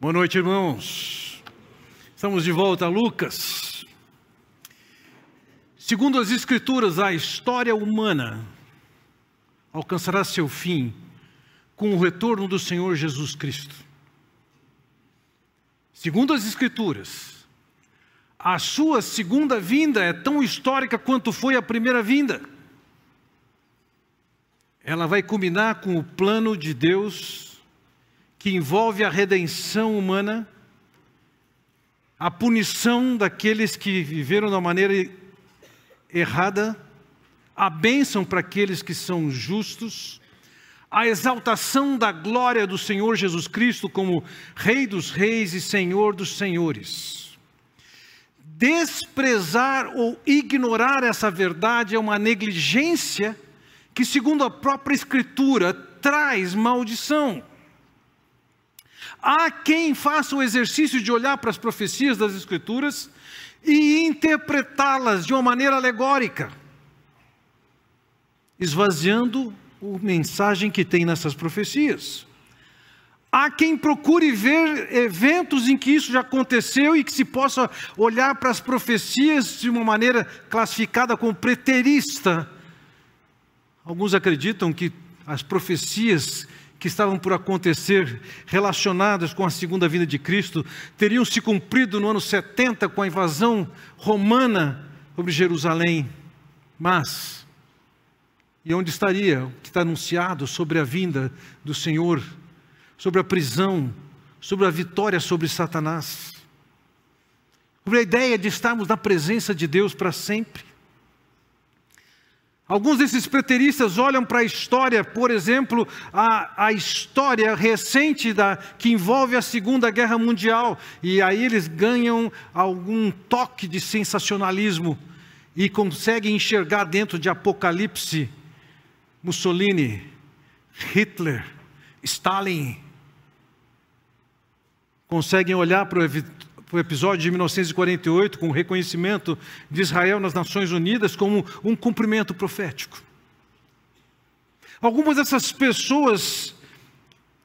Boa noite, irmãos. Estamos de volta a Lucas. Segundo as Escrituras, a história humana alcançará seu fim com o retorno do Senhor Jesus Cristo. Segundo as Escrituras, a sua segunda vinda é tão histórica quanto foi a primeira vinda. Ela vai culminar com o plano de Deus que envolve a redenção humana, a punição daqueles que viveram da maneira errada, a bênção para aqueles que são justos, a exaltação da glória do Senhor Jesus Cristo como Rei dos Reis e Senhor dos Senhores. Desprezar ou ignorar essa verdade é uma negligência que, segundo a própria Escritura, traz maldição. Há quem faça o exercício de olhar para as profecias das Escrituras e interpretá-las de uma maneira alegórica, esvaziando a mensagem que tem nessas profecias. Há quem procure ver eventos em que isso já aconteceu e que se possa olhar para as profecias de uma maneira classificada como preterista. Alguns acreditam que as profecias que estavam por acontecer relacionadas com a segunda vinda de Cristo teriam se cumprido no ano 70 com a invasão romana sobre Jerusalém. Mas, e onde estaria o que está anunciado sobre a vinda do Senhor, sobre a prisão, sobre a vitória sobre Satanás, sobre a ideia de estarmos na presença de Deus para sempre? Alguns desses preteristas olham para a história, por exemplo, a, a história recente da, que envolve a Segunda Guerra Mundial, e aí eles ganham algum toque de sensacionalismo e conseguem enxergar dentro de Apocalipse Mussolini, Hitler, Stalin. Conseguem olhar para o o episódio de 1948, com o reconhecimento de Israel nas Nações Unidas como um cumprimento profético. Algumas dessas pessoas,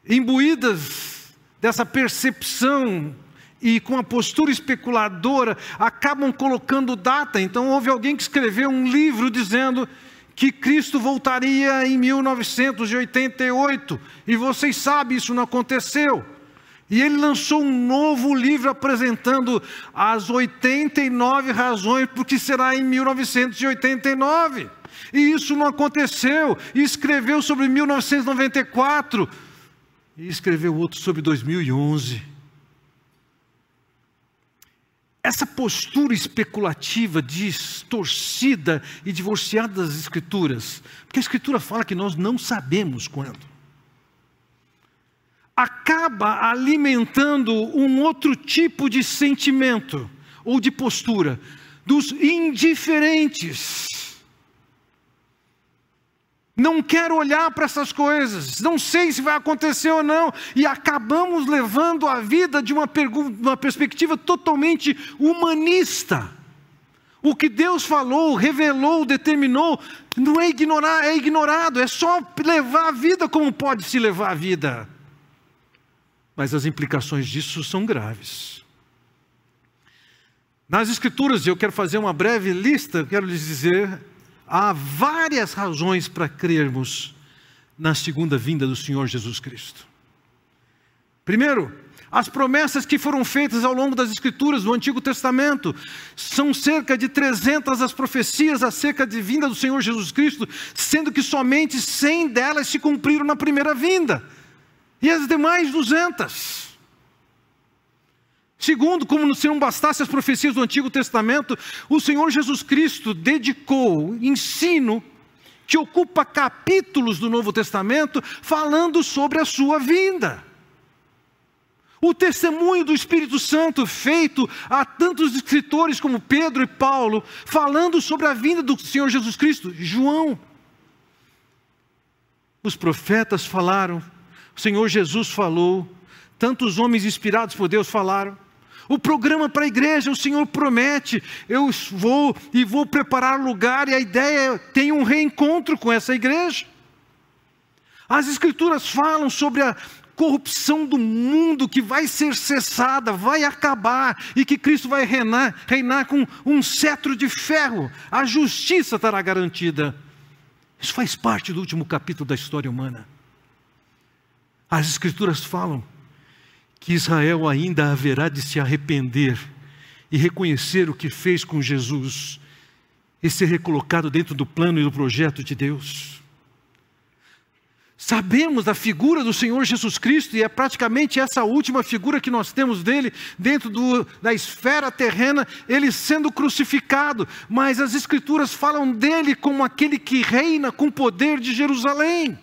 imbuídas dessa percepção e com a postura especuladora, acabam colocando data. Então, houve alguém que escreveu um livro dizendo que Cristo voltaria em 1988, e vocês sabem, isso não aconteceu. E ele lançou um novo livro apresentando as 89 razões por que será em 1989. E isso não aconteceu. E escreveu sobre 1994. E escreveu outro sobre 2011. Essa postura especulativa, distorcida e divorciada das Escrituras, porque a Escritura fala que nós não sabemos quando acaba alimentando um outro tipo de sentimento ou de postura dos indiferentes. Não quero olhar para essas coisas, não sei se vai acontecer ou não, e acabamos levando a vida de uma, uma perspectiva totalmente humanista. O que Deus falou, revelou, determinou, não é ignorar, é ignorado, é só levar a vida como pode se levar a vida mas as implicações disso são graves. Nas Escrituras, eu quero fazer uma breve lista, quero lhes dizer, há várias razões para crermos na segunda vinda do Senhor Jesus Cristo. Primeiro, as promessas que foram feitas ao longo das Escrituras do Antigo Testamento são cerca de 300 as profecias acerca de vinda do Senhor Jesus Cristo, sendo que somente 100 delas se cumpriram na primeira vinda e as demais duzentas. Segundo, como se não bastasse as profecias do Antigo Testamento, o Senhor Jesus Cristo dedicou ensino que ocupa capítulos do Novo Testamento falando sobre a sua vinda. O testemunho do Espírito Santo feito a tantos escritores como Pedro e Paulo, falando sobre a vinda do Senhor Jesus Cristo, João. Os profetas falaram, o Senhor Jesus falou, tantos homens inspirados por Deus falaram. O programa para a igreja, o Senhor promete, eu vou e vou preparar lugar, e a ideia é tem um reencontro com essa igreja. As Escrituras falam sobre a corrupção do mundo que vai ser cessada, vai acabar, e que Cristo vai reinar, reinar com um cetro de ferro, a justiça estará garantida. Isso faz parte do último capítulo da história humana. As Escrituras falam que Israel ainda haverá de se arrepender e reconhecer o que fez com Jesus e ser recolocado dentro do plano e do projeto de Deus. Sabemos da figura do Senhor Jesus Cristo, e é praticamente essa última figura que nós temos dele, dentro do, da esfera terrena, ele sendo crucificado, mas as Escrituras falam dele como aquele que reina com poder de Jerusalém.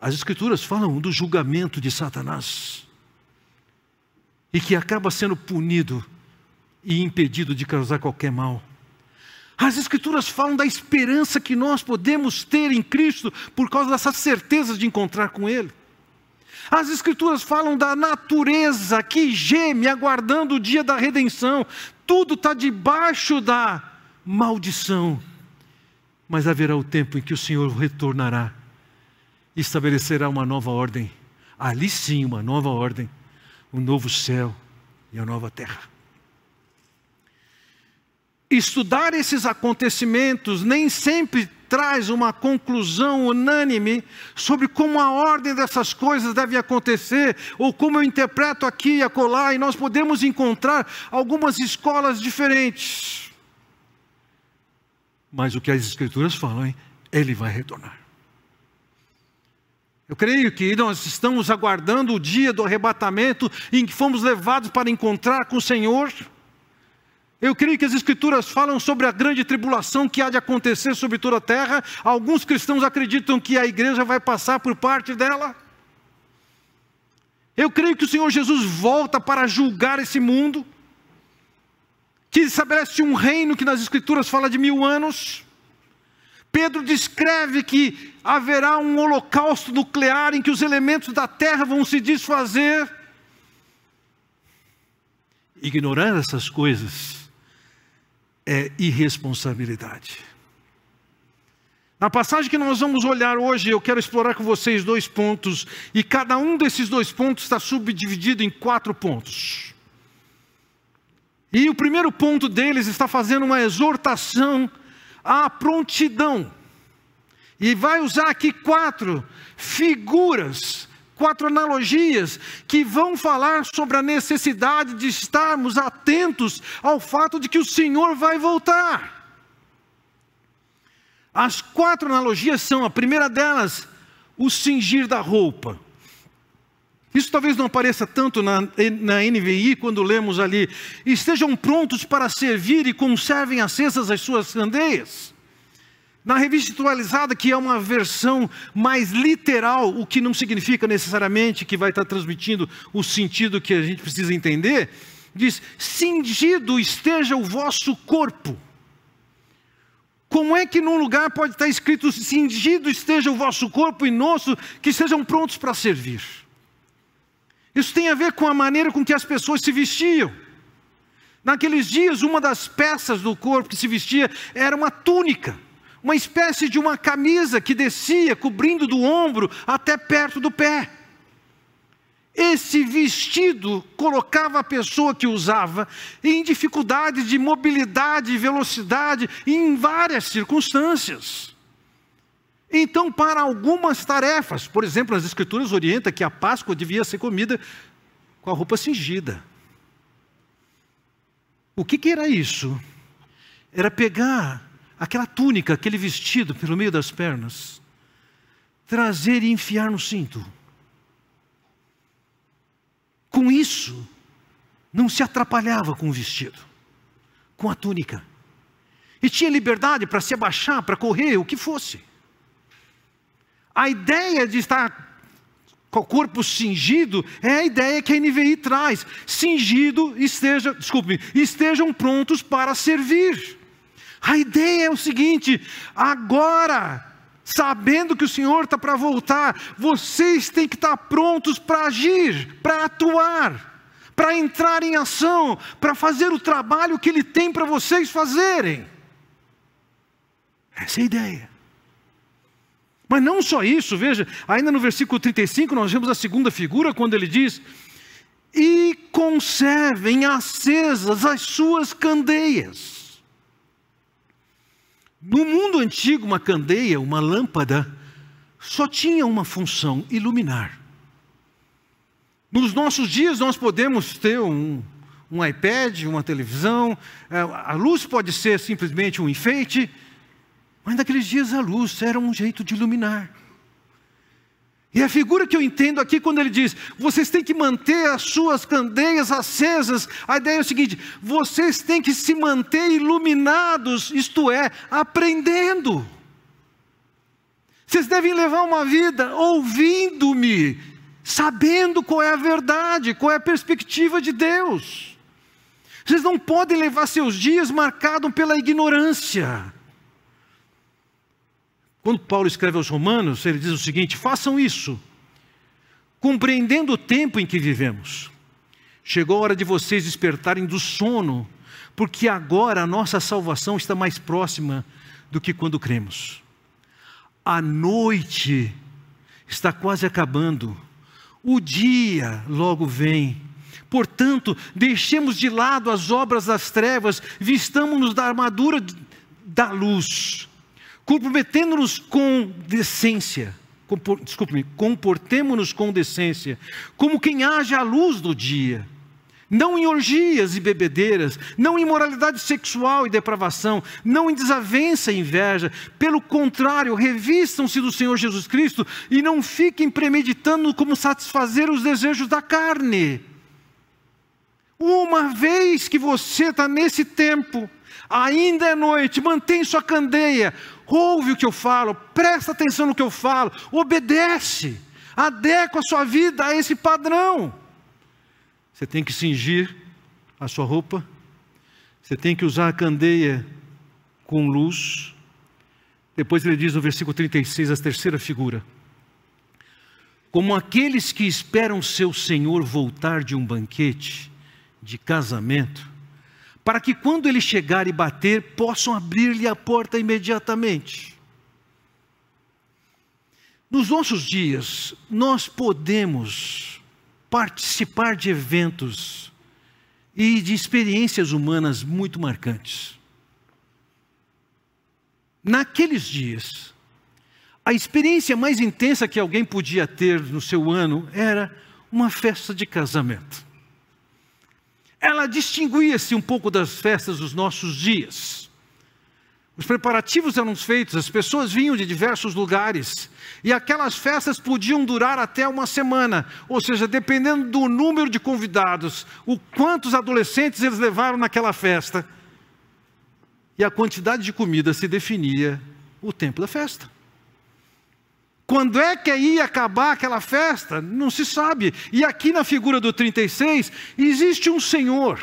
As Escrituras falam do julgamento de Satanás, e que acaba sendo punido e impedido de causar qualquer mal. As Escrituras falam da esperança que nós podemos ter em Cristo por causa dessa certeza de encontrar com Ele. As Escrituras falam da natureza que geme aguardando o dia da redenção. Tudo está debaixo da maldição. Mas haverá o tempo em que o Senhor retornará estabelecerá uma nova ordem. Ali sim, uma nova ordem, um novo céu e a nova terra estudar esses acontecimentos nem sempre traz uma conclusão unânime sobre como a ordem dessas coisas deve acontecer, ou como eu interpreto aqui e acolá, e nós podemos encontrar algumas escolas diferentes. Mas o que as Escrituras falam, hein? ele vai retornar. Eu creio que nós estamos aguardando o dia do arrebatamento em que fomos levados para encontrar com o Senhor. Eu creio que as Escrituras falam sobre a grande tribulação que há de acontecer sobre toda a terra. Alguns cristãos acreditam que a igreja vai passar por parte dela. Eu creio que o Senhor Jesus volta para julgar esse mundo, que estabelece um reino que nas Escrituras fala de mil anos. Pedro descreve que haverá um holocausto nuclear em que os elementos da terra vão se desfazer. Ignorar essas coisas é irresponsabilidade. Na passagem que nós vamos olhar hoje, eu quero explorar com vocês dois pontos, e cada um desses dois pontos está subdividido em quatro pontos. E o primeiro ponto deles está fazendo uma exortação à prontidão. E vai usar aqui quatro figuras quatro analogias que vão falar sobre a necessidade de estarmos atentos ao fato de que o Senhor vai voltar. As quatro analogias são: a primeira delas, o cingir da roupa. Isso talvez não apareça tanto na, na NVI quando lemos ali. Estejam prontos para servir e conservem acesas as suas candeias. Na revista atualizada, que é uma versão mais literal, o que não significa necessariamente que vai estar transmitindo o sentido que a gente precisa entender, diz: cingido esteja o vosso corpo. Como é que num lugar pode estar escrito cingido esteja o vosso corpo e nosso, que sejam prontos para servir? Isso tem a ver com a maneira com que as pessoas se vestiam. Naqueles dias, uma das peças do corpo que se vestia era uma túnica uma espécie de uma camisa que descia cobrindo do ombro até perto do pé. Esse vestido colocava a pessoa que usava em dificuldades de mobilidade e velocidade em várias circunstâncias. Então, para algumas tarefas, por exemplo, as Escrituras orientam que a Páscoa devia ser comida com a roupa cingida. O que, que era isso? Era pegar aquela túnica, aquele vestido pelo meio das pernas, trazer e enfiar no cinto. Com isso, não se atrapalhava com o vestido, com a túnica. E tinha liberdade para se abaixar, para correr, o que fosse. A ideia de estar com o corpo cingido é a ideia que a NVI traz. Cingido, esteja, desculpe, estejam prontos para servir. A ideia é o seguinte: agora, sabendo que o Senhor está para voltar, vocês têm que estar prontos para agir, para atuar, para entrar em ação, para fazer o trabalho que Ele tem para vocês fazerem. Essa é a ideia. Mas não só isso, veja, ainda no versículo 35 nós vemos a segunda figura quando ele diz: E conservem acesas as suas candeias. No mundo antigo, uma candeia, uma lâmpada, só tinha uma função: iluminar. Nos nossos dias, nós podemos ter um, um iPad, uma televisão, é, a luz pode ser simplesmente um enfeite, mas naqueles dias a luz era um jeito de iluminar. E a figura que eu entendo aqui, quando ele diz, vocês têm que manter as suas candeias acesas, a ideia é o seguinte: vocês têm que se manter iluminados, isto é, aprendendo. Vocês devem levar uma vida ouvindo-me, sabendo qual é a verdade, qual é a perspectiva de Deus. Vocês não podem levar seus dias marcados pela ignorância. Quando Paulo escreve aos Romanos, ele diz o seguinte: façam isso, compreendendo o tempo em que vivemos. Chegou a hora de vocês despertarem do sono, porque agora a nossa salvação está mais próxima do que quando cremos. A noite está quase acabando o dia logo vem. Portanto, deixemos de lado as obras das trevas, vistamos-nos da armadura da luz, comprometendo-nos com decência, desculpe-me, comportemos-nos com decência, como quem age à luz do dia não em orgias e bebedeiras, não em imoralidade sexual e depravação, não em desavença e inveja. Pelo contrário, revistam-se do Senhor Jesus Cristo e não fiquem premeditando como satisfazer os desejos da carne. Uma vez que você está nesse tempo, ainda é noite, mantém sua candeia, ouve o que eu falo, presta atenção no que eu falo, obedece, adequa a sua vida a esse padrão. Você tem que cingir a sua roupa, você tem que usar a candeia com luz. Depois ele diz no versículo 36, a terceira figura: Como aqueles que esperam seu senhor voltar de um banquete, de casamento, para que quando ele chegar e bater, possam abrir-lhe a porta imediatamente. Nos nossos dias, nós podemos participar de eventos e de experiências humanas muito marcantes. Naqueles dias, a experiência mais intensa que alguém podia ter no seu ano era uma festa de casamento. Ela distinguia-se um pouco das festas dos nossos dias. Os preparativos eram feitos, as pessoas vinham de diversos lugares, e aquelas festas podiam durar até uma semana, ou seja, dependendo do número de convidados, o quantos adolescentes eles levaram naquela festa, e a quantidade de comida se definia o tempo da festa. Quando é que ia acabar aquela festa? Não se sabe. E aqui na figura do 36, existe um senhor,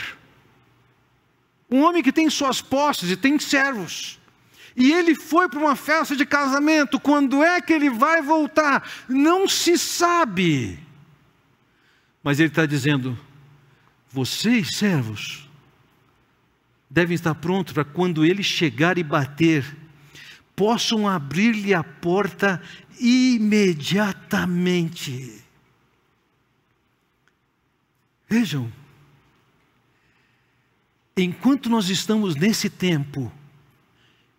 um homem que tem suas posses e tem servos. E ele foi para uma festa de casamento. Quando é que ele vai voltar? Não se sabe. Mas ele está dizendo: vocês, servos, devem estar prontos para quando ele chegar e bater, possam abrir-lhe a porta imediatamente. Vejam, enquanto nós estamos nesse tempo,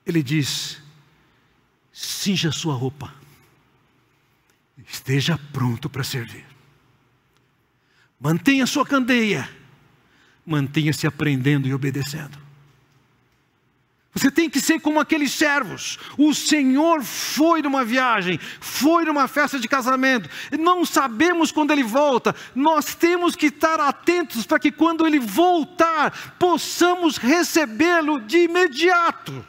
ele diz: cinja sua roupa, esteja pronto para servir. Mantenha sua candeia, mantenha-se aprendendo e obedecendo. Você tem que ser como aqueles servos. O Senhor foi numa viagem, foi numa festa de casamento. Não sabemos quando ele volta. Nós temos que estar atentos para que quando ele voltar, possamos recebê-lo de imediato.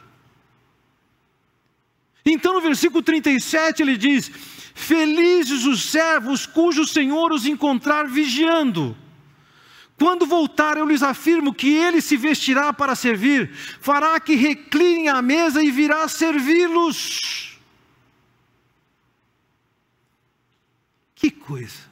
Então no versículo 37 ele diz: Felizes os servos cujo Senhor os encontrar vigiando. Quando voltar, eu lhes afirmo que ele se vestirá para servir, fará que reclinem à mesa e virá servi-los. Que coisa!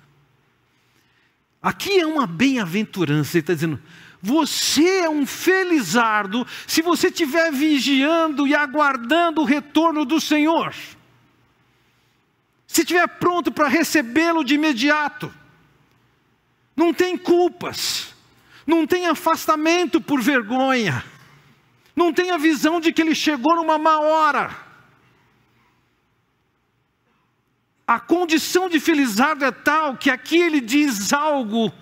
Aqui é uma bem-aventurança, ele está dizendo: você é um felizardo se você estiver vigiando e aguardando o retorno do Senhor. se estiver pronto para recebê-lo de imediato. Não tem culpas, não tem afastamento por vergonha, não tem a visão de que ele chegou numa má hora. A condição de Felizardo é tal que aqui ele diz algo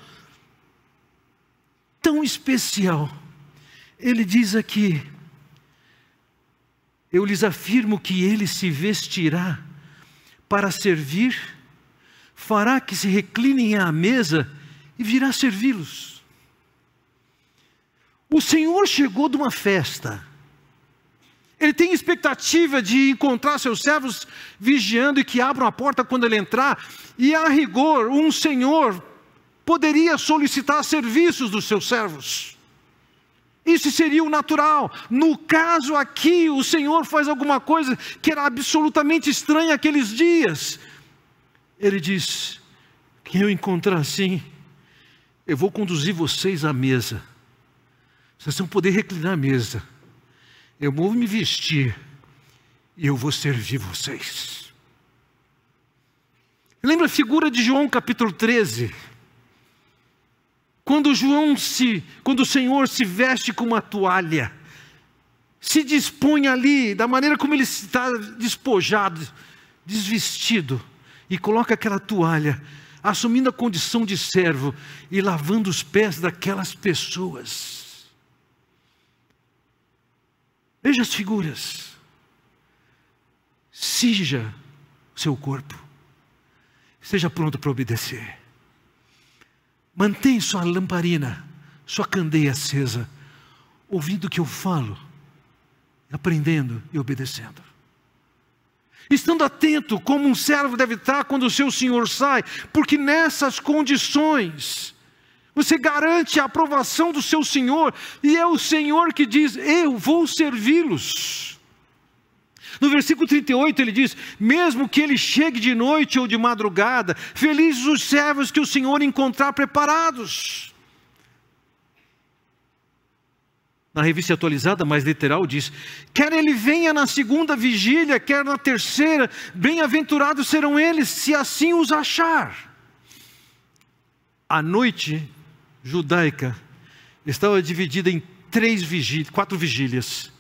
tão especial. Ele diz aqui: Eu lhes afirmo que ele se vestirá para servir, fará que se reclinem à mesa e virá servi-los. O Senhor chegou de uma festa. Ele tem expectativa de encontrar seus servos vigiando e que abram a porta quando ele entrar, e a rigor, um senhor poderia solicitar serviços dos seus servos. Isso seria o natural. No caso aqui, o Senhor faz alguma coisa que era absolutamente estranha aqueles dias. Ele diz: Quem eu encontrar assim, eu vou conduzir vocês à mesa. Vocês vão poder reclinar a mesa. Eu vou me vestir e eu vou servir vocês. Lembra a figura de João capítulo 13? Quando João se, quando o Senhor se veste com uma toalha, se dispõe ali, da maneira como ele está despojado, desvestido, e coloca aquela toalha, assumindo a condição de servo e lavando os pés daquelas pessoas. Veja as figuras. Sija seu corpo. Esteja pronto para obedecer. Mantém sua lamparina, sua candeia acesa, ouvindo o que eu falo, aprendendo e obedecendo. Estando atento como um servo deve estar quando o seu senhor sai, porque nessas condições você garante a aprovação do seu senhor, e é o senhor que diz: Eu vou servi-los. No versículo 38 ele diz: Mesmo que ele chegue de noite ou de madrugada, felizes os servos que o Senhor encontrar preparados. Na revista atualizada, mais literal, diz: Quer ele venha na segunda vigília, quer na terceira, bem-aventurados serão eles, se assim os achar. A noite judaica estava dividida em três vigílias, quatro vigílias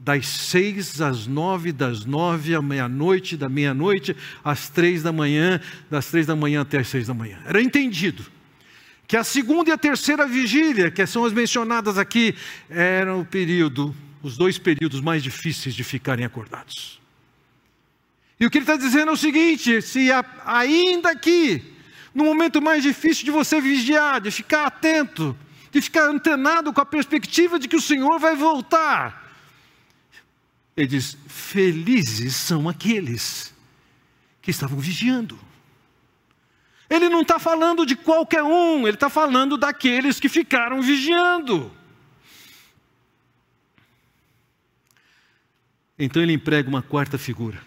das seis às nove, das nove à meia-noite, da meia-noite às três da manhã, das três da manhã até as seis da manhã. Era entendido que a segunda e a terceira vigília, que são as mencionadas aqui, eram o período, os dois períodos mais difíceis de ficarem acordados. E o que ele está dizendo é o seguinte: se ainda aqui, no momento mais difícil de você vigiar, de ficar atento, de ficar antenado com a perspectiva de que o Senhor vai voltar, ele diz: Felizes são aqueles que estavam vigiando. Ele não está falando de qualquer um, ele está falando daqueles que ficaram vigiando. Então ele emprega uma quarta figura.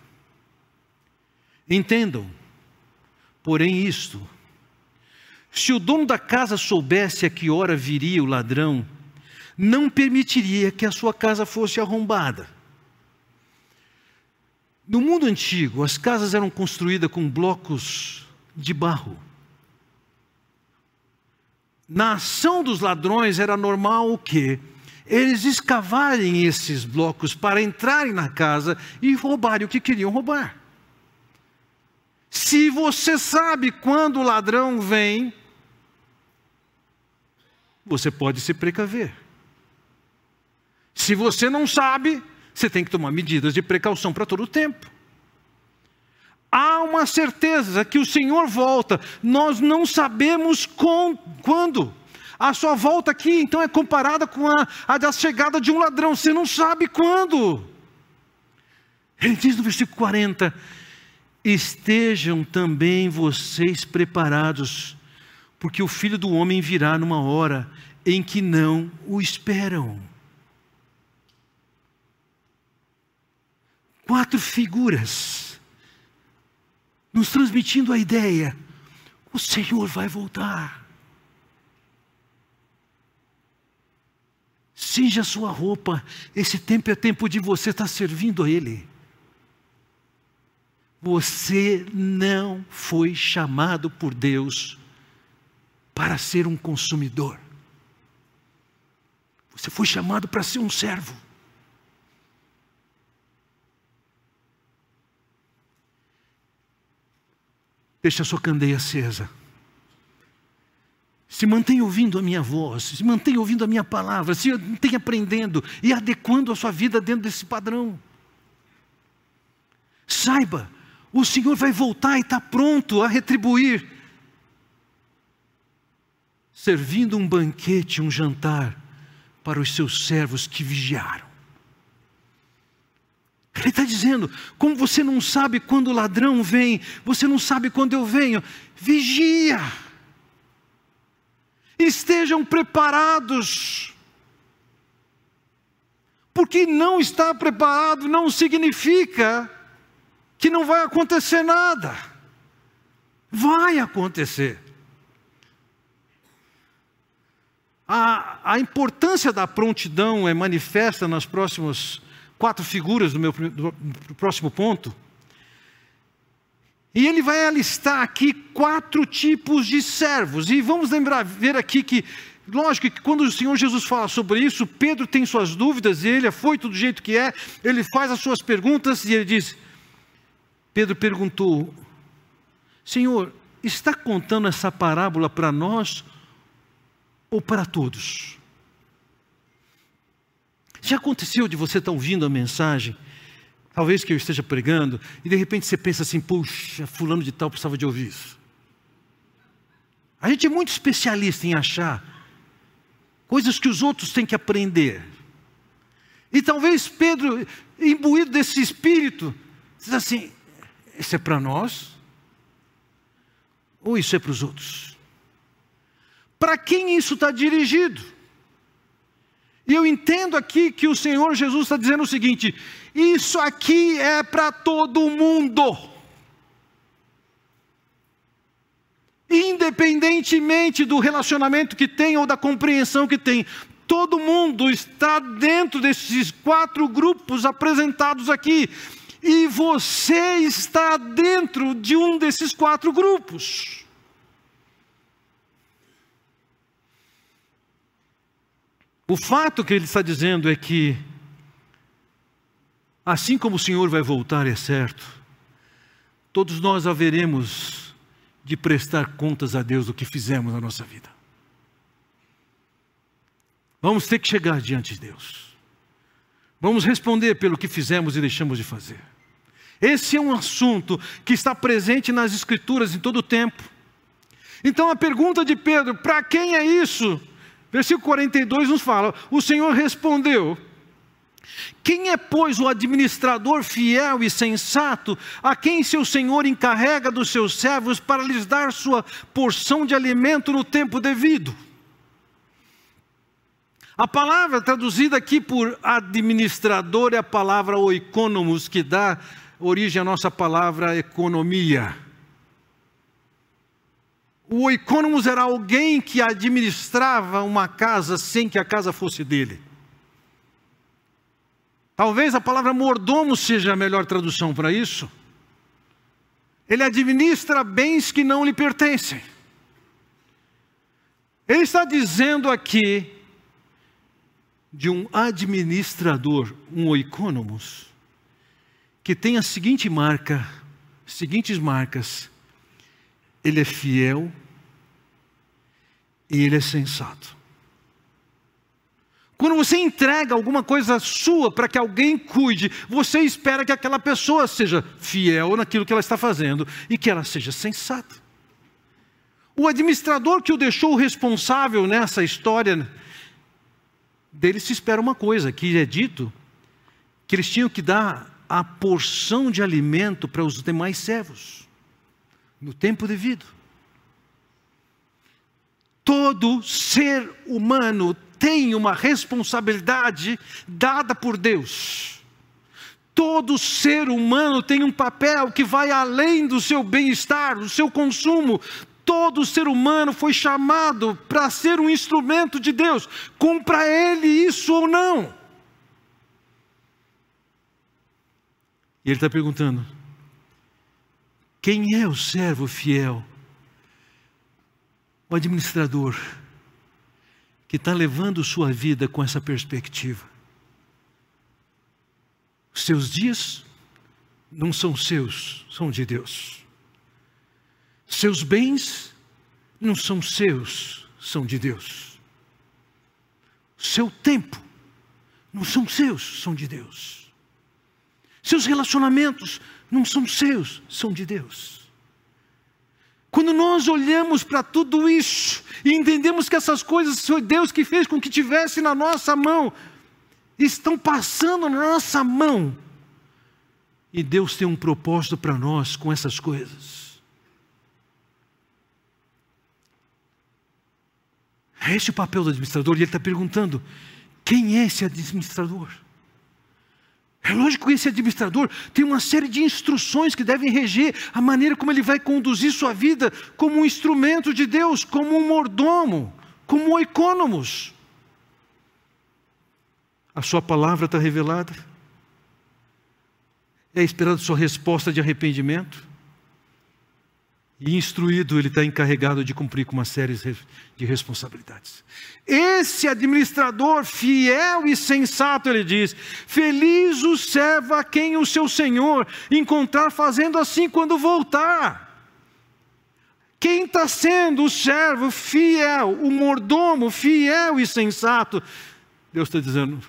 Entendam, porém, isto: se o dono da casa soubesse a que hora viria o ladrão, não permitiria que a sua casa fosse arrombada. No mundo antigo, as casas eram construídas com blocos de barro. Na ação dos ladrões era normal o quê? Eles escavarem esses blocos para entrarem na casa e roubarem o que queriam roubar. Se você sabe quando o ladrão vem, você pode se precaver. Se você não sabe, você tem que tomar medidas de precaução para todo o tempo. Há uma certeza que o Senhor volta, nós não sabemos com, quando. A sua volta aqui, então, é comparada com a, a da chegada de um ladrão, você não sabe quando. Ele diz no versículo 40: Estejam também vocês preparados, porque o filho do homem virá numa hora em que não o esperam. quatro figuras, nos transmitindo a ideia: o Senhor vai voltar. Cinja sua roupa, esse tempo é tempo de você estar servindo a Ele. Você não foi chamado por Deus para ser um consumidor. Você foi chamado para ser um servo. Deixa a sua candeia acesa. Se mantenha ouvindo a minha voz, se mantenha ouvindo a minha palavra, se mantenha aprendendo e adequando a sua vida dentro desse padrão. Saiba, o Senhor vai voltar e está pronto a retribuir, servindo um banquete, um jantar para os seus servos que vigiaram. Ele está dizendo: como você não sabe quando o ladrão vem, você não sabe quando eu venho, vigia. Estejam preparados. Porque não estar preparado não significa que não vai acontecer nada. Vai acontecer. A, a importância da prontidão é manifesta nas próximas quatro figuras do meu próximo ponto. E ele vai alistar aqui quatro tipos de servos. E vamos lembrar, ver aqui que, lógico que quando o Senhor Jesus fala sobre isso, Pedro tem suas dúvidas, e ele é foi do jeito que é, ele faz as suas perguntas e ele diz: Pedro perguntou: Senhor, está contando essa parábola para nós ou para todos? Já aconteceu de você estar ouvindo a mensagem, talvez que eu esteja pregando, e de repente você pensa assim: puxa, fulano de tal precisava de ouvir isso. A gente é muito especialista em achar coisas que os outros têm que aprender. E talvez Pedro, imbuído desse espírito, diz assim: isso é para nós? Ou isso é para os outros? Para quem isso está dirigido? E eu entendo aqui que o Senhor Jesus está dizendo o seguinte: isso aqui é para todo mundo. Independentemente do relacionamento que tem ou da compreensão que tem, todo mundo está dentro desses quatro grupos apresentados aqui. E você está dentro de um desses quatro grupos. O fato que ele está dizendo é que, assim como o Senhor vai voltar, é certo, todos nós haveremos de prestar contas a Deus do que fizemos na nossa vida. Vamos ter que chegar diante de Deus. Vamos responder pelo que fizemos e deixamos de fazer. Esse é um assunto que está presente nas Escrituras em todo o tempo. Então a pergunta de Pedro, para quem é isso? Versículo 42 nos fala: O Senhor respondeu: Quem é, pois, o administrador fiel e sensato, a quem seu senhor encarrega dos seus servos para lhes dar sua porção de alimento no tempo devido? A palavra traduzida aqui por administrador é a palavra oikonomos, que dá origem à nossa palavra economia. O oikonomos era alguém que administrava uma casa sem que a casa fosse dele. Talvez a palavra mordomo seja a melhor tradução para isso. Ele administra bens que não lhe pertencem. Ele está dizendo aqui de um administrador, um oikonomos, que tem a seguinte marca, seguintes marcas: ele é fiel e ele é sensato. Quando você entrega alguma coisa sua para que alguém cuide, você espera que aquela pessoa seja fiel naquilo que ela está fazendo e que ela seja sensata. O administrador que o deixou responsável nessa história dele se espera uma coisa, que é dito que eles tinham que dar a porção de alimento para os demais servos, no tempo devido. Todo ser humano tem uma responsabilidade dada por Deus. Todo ser humano tem um papel que vai além do seu bem-estar, do seu consumo. Todo ser humano foi chamado para ser um instrumento de Deus, cumpra ele isso ou não. E ele está perguntando: Quem é o servo fiel? O administrador que está levando sua vida com essa perspectiva. Seus dias não são seus, são de Deus. Seus bens não são seus, são de Deus. Seu tempo não são seus, são de Deus. Seus relacionamentos não são seus, são de Deus. Quando nós olhamos para tudo isso e entendemos que essas coisas foi Deus que fez com que tivesse na nossa mão, estão passando na nossa mão, e Deus tem um propósito para nós com essas coisas. É esse o papel do administrador, e ele está perguntando: quem é esse administrador? É lógico que esse administrador tem uma série de instruções que devem reger a maneira como ele vai conduzir sua vida como um instrumento de Deus, como um mordomo, como um econômos. A sua palavra está revelada. É esperada sua resposta de arrependimento. E instruído, ele está encarregado de cumprir com uma série de responsabilidades. Esse administrador fiel e sensato, ele diz: Feliz o servo a quem o seu senhor encontrar fazendo assim quando voltar. Quem está sendo o servo fiel, o mordomo fiel e sensato, Deus está dizendo: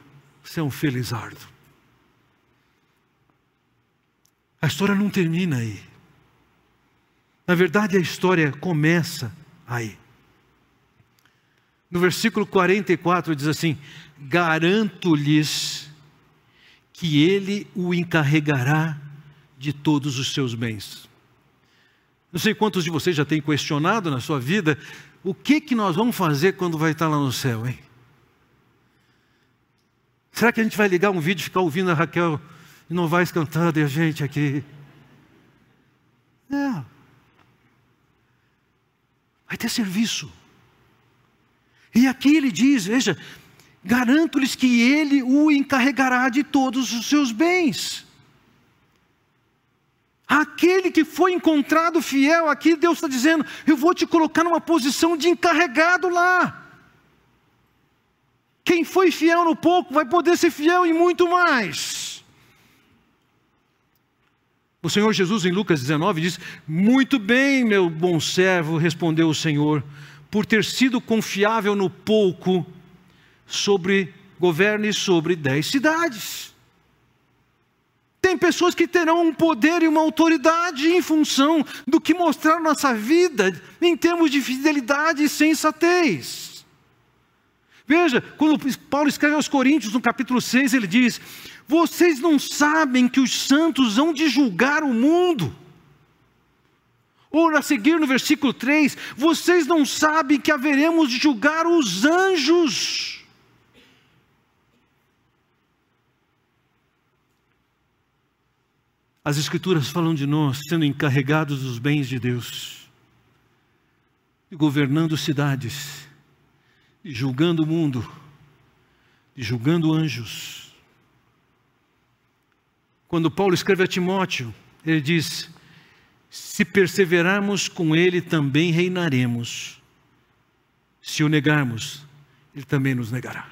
você é um felizardo. A história não termina aí. Na verdade, a história começa aí. No versículo 44 diz assim: Garanto-lhes que ele o encarregará de todos os seus bens. Não sei quantos de vocês já têm questionado na sua vida o que que nós vamos fazer quando vai estar lá no céu, hein? Será que a gente vai ligar um vídeo e ficar ouvindo a Raquel e não vai cantando e a gente aqui? Não. Vai ter serviço. E aqui ele diz: veja, garanto-lhes que ele o encarregará de todos os seus bens. Aquele que foi encontrado fiel, aqui Deus está dizendo: eu vou te colocar numa posição de encarregado lá. Quem foi fiel no pouco vai poder ser fiel em muito mais. O Senhor Jesus, em Lucas 19, diz: Muito bem, meu bom servo, respondeu o Senhor, por ter sido confiável no pouco, sobre governe sobre dez cidades. Tem pessoas que terão um poder e uma autoridade em função do que mostrar nossa vida em termos de fidelidade e sensatez. Veja, quando Paulo escreve aos Coríntios, no capítulo 6, ele diz: vocês não sabem que os santos hão de julgar o mundo? Ou a seguir no versículo 3, vocês não sabem que haveremos de julgar os anjos? As Escrituras falam de nós sendo encarregados dos bens de Deus, e governando cidades, e julgando o mundo, e julgando anjos. Quando Paulo escreve a Timóteo, ele diz: Se perseverarmos com ele, também reinaremos. Se o negarmos, ele também nos negará.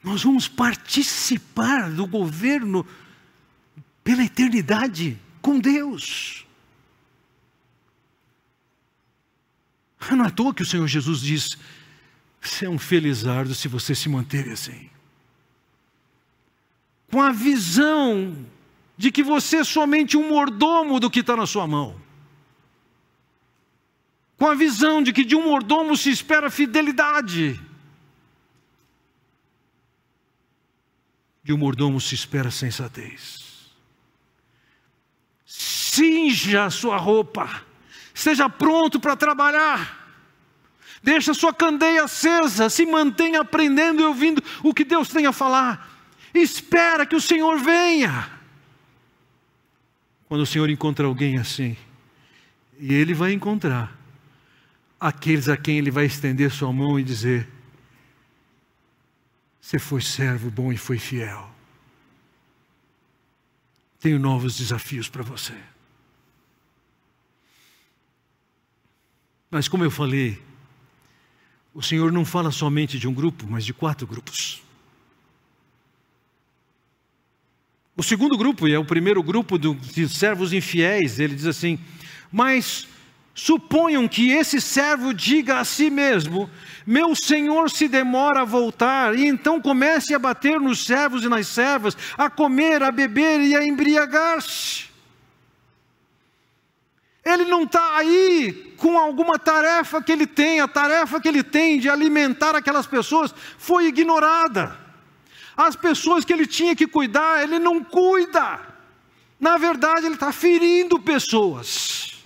Nós vamos participar do governo pela eternidade com Deus. Não é à toa que o Senhor Jesus diz: Você é um felizardo se você se manter assim com a visão de que você é somente um mordomo do que está na sua mão. Com a visão de que de um mordomo se espera fidelidade. De um mordomo se espera sensatez. Cinja a sua roupa. Esteja pronto para trabalhar. Deixa a sua candeia acesa, se mantenha aprendendo e ouvindo o que Deus tem a falar. Espera que o Senhor venha. Quando o Senhor encontra alguém assim, e Ele vai encontrar aqueles a quem Ele vai estender sua mão e dizer: Você foi servo bom e foi fiel. tenho novos desafios para você. Mas, como eu falei, o Senhor não fala somente de um grupo, mas de quatro grupos. O segundo grupo, e é o primeiro grupo de servos infiéis, ele diz assim: Mas suponham que esse servo diga a si mesmo: Meu senhor se demora a voltar, e então comece a bater nos servos e nas servas, a comer, a beber e a embriagar-se. Ele não está aí com alguma tarefa que ele tem, a tarefa que ele tem de alimentar aquelas pessoas foi ignorada. As pessoas que ele tinha que cuidar, ele não cuida. Na verdade, ele está ferindo pessoas.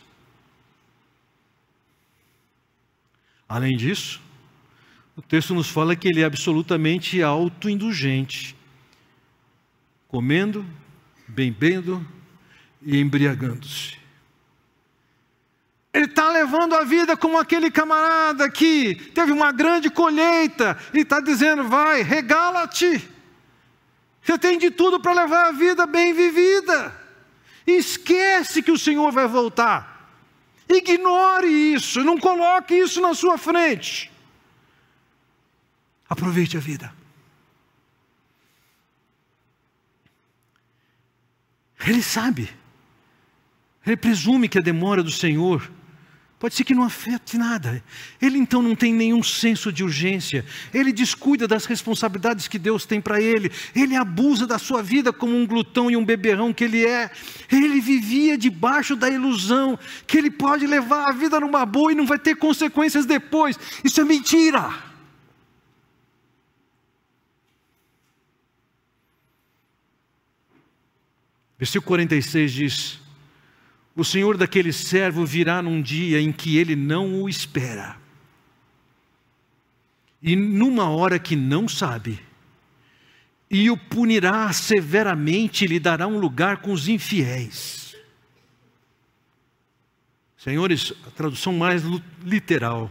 Além disso, o texto nos fala que ele é absolutamente autoindulgente, comendo, bebendo e embriagando-se. Ele está levando a vida como aquele camarada que teve uma grande colheita e está dizendo: vai, regala-te. Você tem de tudo para levar a vida bem vivida. Esquece que o Senhor vai voltar. Ignore isso, não coloque isso na sua frente. Aproveite a vida. Ele sabe, ele presume que a demora do Senhor Pode ser que não afete nada. Ele então não tem nenhum senso de urgência. Ele descuida das responsabilidades que Deus tem para ele. Ele abusa da sua vida como um glutão e um beberrão que ele é. Ele vivia debaixo da ilusão que ele pode levar a vida numa boa e não vai ter consequências depois. Isso é mentira. Versículo 46 diz: o senhor daquele servo virá num dia em que ele não o espera, e numa hora que não sabe, e o punirá severamente e lhe dará um lugar com os infiéis. Senhores, a tradução mais literal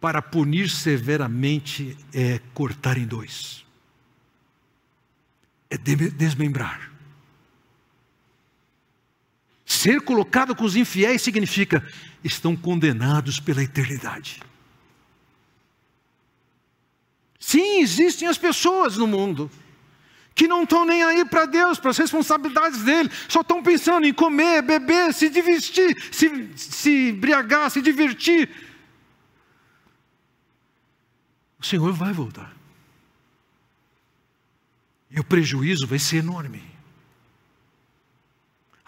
para punir severamente é cortar em dois, é desmembrar. Ser colocado com os infiéis significa estão condenados pela eternidade. Sim, existem as pessoas no mundo que não estão nem aí para Deus, para as responsabilidades dele, só estão pensando em comer, beber, se divertir, se, se embriagar, se divertir. O Senhor vai voltar. E o prejuízo vai ser enorme.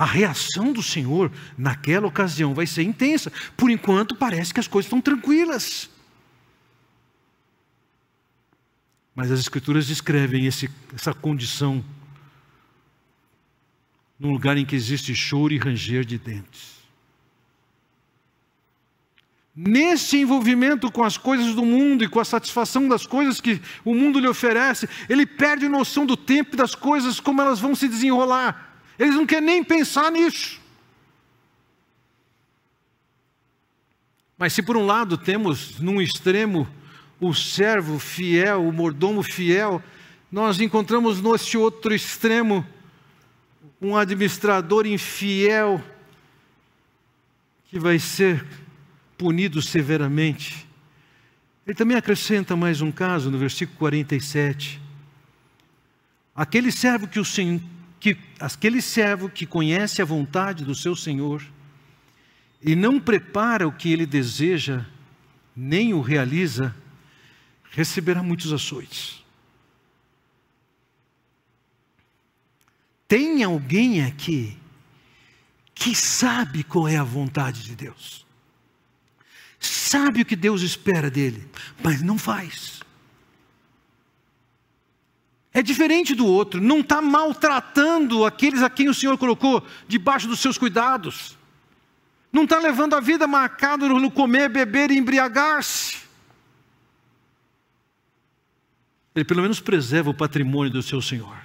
A reação do Senhor naquela ocasião vai ser intensa. Por enquanto, parece que as coisas estão tranquilas. Mas as Escrituras descrevem esse, essa condição num lugar em que existe choro e ranger de dentes. Nesse envolvimento com as coisas do mundo e com a satisfação das coisas que o mundo lhe oferece, ele perde noção do tempo e das coisas, como elas vão se desenrolar. Eles não querem nem pensar nisso. Mas se por um lado temos num extremo o servo fiel, o mordomo fiel, nós encontramos nesse outro extremo um administrador infiel que vai ser punido severamente. Ele também acrescenta mais um caso no versículo 47. Aquele servo que o Senhor que aquele servo que conhece a vontade do seu Senhor e não prepara o que ele deseja, nem o realiza, receberá muitos açoites. Tem alguém aqui que sabe qual é a vontade de Deus, sabe o que Deus espera dele, mas não faz. É diferente do outro, não está maltratando aqueles a quem o Senhor colocou debaixo dos seus cuidados, não está levando a vida marcada no comer, beber e embriagar-se. Ele pelo menos preserva o patrimônio do seu Senhor.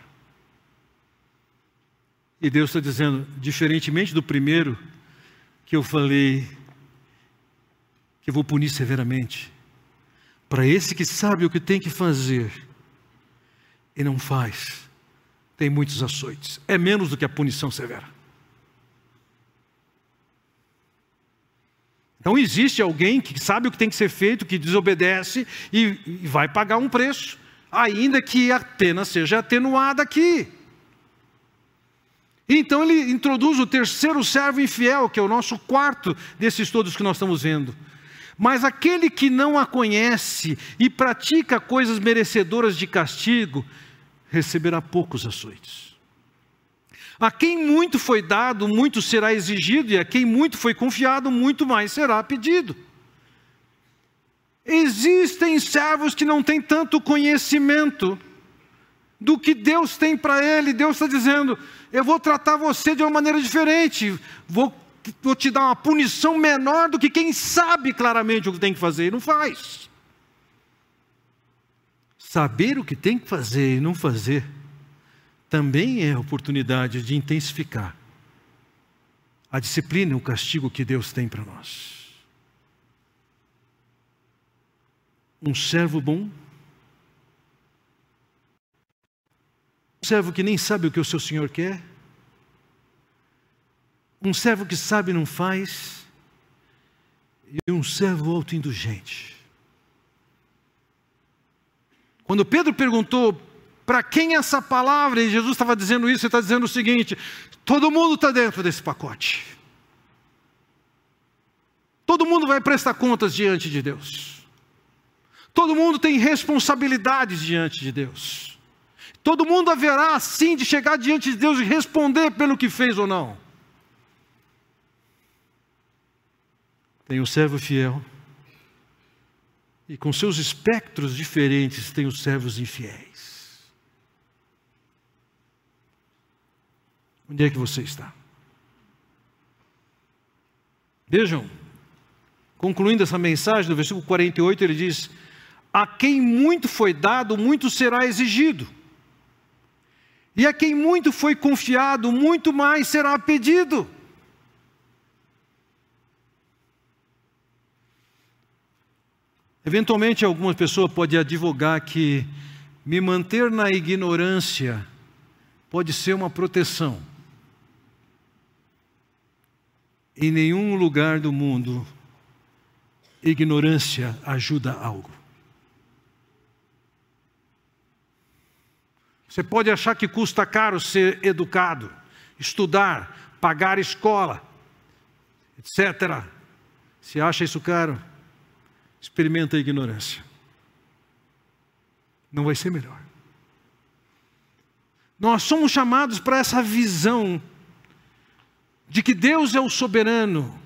E Deus está dizendo, diferentemente do primeiro, que eu falei, que eu vou punir severamente, para esse que sabe o que tem que fazer, e não faz, tem muitos açoites. É menos do que a punição severa. Então existe alguém que sabe o que tem que ser feito, que desobedece e, e vai pagar um preço, ainda que a pena seja atenuada aqui. Então ele introduz o terceiro servo infiel, que é o nosso quarto desses todos que nós estamos vendo. Mas aquele que não a conhece e pratica coisas merecedoras de castigo, receberá poucos açoites. A quem muito foi dado, muito será exigido, e a quem muito foi confiado, muito mais será pedido. Existem servos que não têm tanto conhecimento do que Deus tem para ele. Deus está dizendo: eu vou tratar você de uma maneira diferente, vou, vou te dar uma punição menor do que quem sabe claramente o que tem que fazer e não faz. Saber o que tem que fazer e não fazer também é oportunidade de intensificar a disciplina e o castigo que Deus tem para nós. Um servo bom, um servo que nem sabe o que o seu senhor quer, um servo que sabe e não faz, e um servo autoindulgente. Quando Pedro perguntou para quem essa palavra, e Jesus estava dizendo isso, ele está dizendo o seguinte: todo mundo está dentro desse pacote. Todo mundo vai prestar contas diante de Deus. Todo mundo tem responsabilidades diante de Deus. Todo mundo haverá sim de chegar diante de Deus e responder pelo que fez ou não. Tem o servo fiel, e com seus espectros diferentes tem os servos infiéis. Onde é que você está? Vejam, concluindo essa mensagem, no versículo 48, ele diz: A quem muito foi dado, muito será exigido. E a quem muito foi confiado, muito mais será pedido. Eventualmente, alguma pessoa pode advogar que me manter na ignorância pode ser uma proteção. Em nenhum lugar do mundo, ignorância ajuda algo. Você pode achar que custa caro ser educado, estudar, pagar escola, etc. Se acha isso caro, experimenta a ignorância. Não vai ser melhor. Nós somos chamados para essa visão de que Deus é o soberano,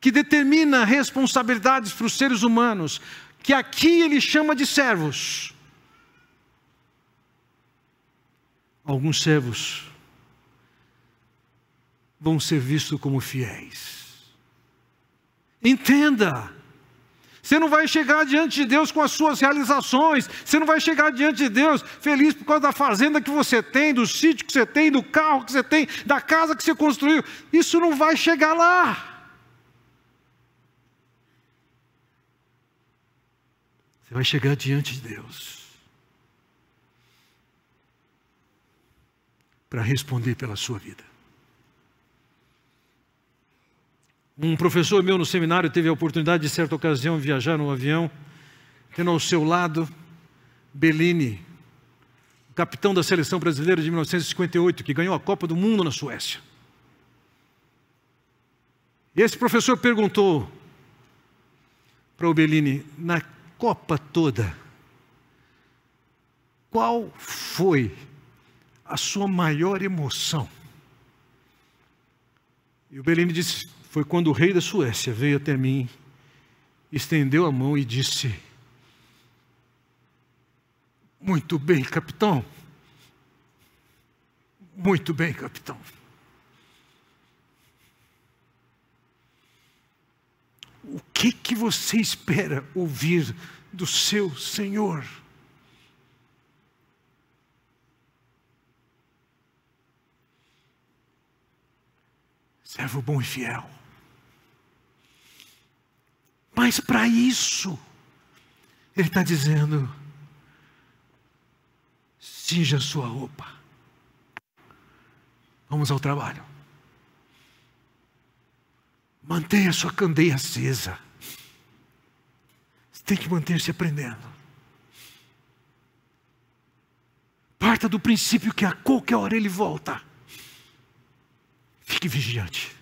que determina responsabilidades para os seres humanos, que aqui ele chama de servos. Alguns servos vão ser vistos como fiéis. Entenda, você não vai chegar diante de Deus com as suas realizações. Você não vai chegar diante de Deus feliz por causa da fazenda que você tem, do sítio que você tem, do carro que você tem, da casa que você construiu. Isso não vai chegar lá. Você vai chegar diante de Deus para responder pela sua vida. Um professor meu no seminário teve a oportunidade de, certa ocasião, viajar no avião, tendo ao seu lado Bellini, capitão da seleção brasileira de 1958, que ganhou a Copa do Mundo na Suécia. E esse professor perguntou para o Bellini, na Copa toda, qual foi a sua maior emoção? E o Bellini disse: foi quando o rei da Suécia veio até mim, estendeu a mão e disse: Muito bem, capitão. Muito bem, capitão. O que que você espera ouvir do seu Senhor? Servo bom e fiel. Mas para isso, Ele está dizendo: cinja sua roupa. Vamos ao trabalho. Mantenha sua candeia acesa. Você tem que manter-se aprendendo. Parta do princípio que a qualquer hora ele volta. Fique vigiante.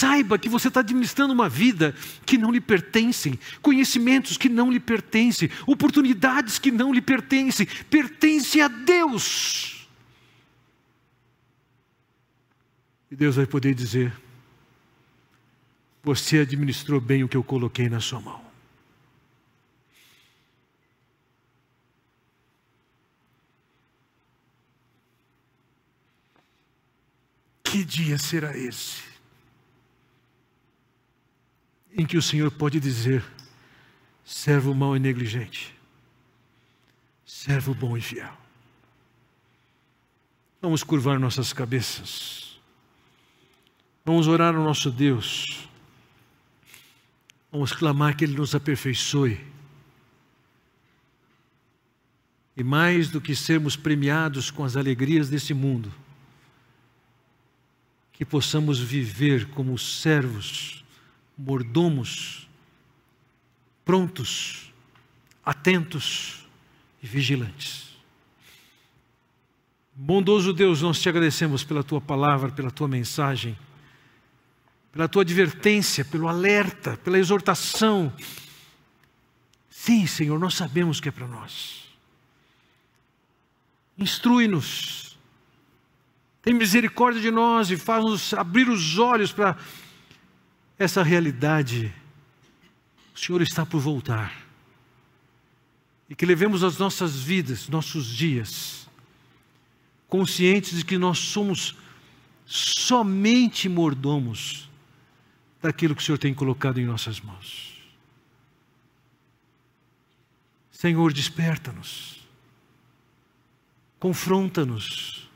Saiba que você está administrando uma vida que não lhe pertence, conhecimentos que não lhe pertencem, oportunidades que não lhe pertencem, pertence a Deus. E Deus vai poder dizer: Você administrou bem o que eu coloquei na sua mão. Que dia será esse? Em que o Senhor pode dizer: servo mau e negligente, servo bom e fiel. Vamos curvar nossas cabeças. Vamos orar ao nosso Deus. Vamos clamar que Ele nos aperfeiçoe. E mais do que sermos premiados com as alegrias desse mundo, que possamos viver como servos, mordomos, prontos, atentos e vigilantes. Bondoso Deus, nós te agradecemos pela tua palavra, pela tua mensagem, pela tua advertência, pelo alerta, pela exortação. Sim, Senhor, nós sabemos que é para nós. Instrui-nos tem misericórdia de nós e faz-nos abrir os olhos para essa realidade. O Senhor está por voltar. E que levemos as nossas vidas, nossos dias, conscientes de que nós somos somente mordomos daquilo que o Senhor tem colocado em nossas mãos. Senhor, desperta-nos, confronta-nos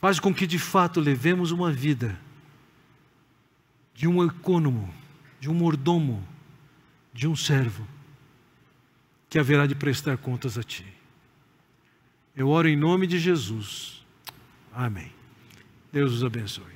faz com que de fato levemos uma vida de um econômico, de um mordomo, de um servo, que haverá de prestar contas a Ti. Eu oro em nome de Jesus. Amém. Deus os abençoe.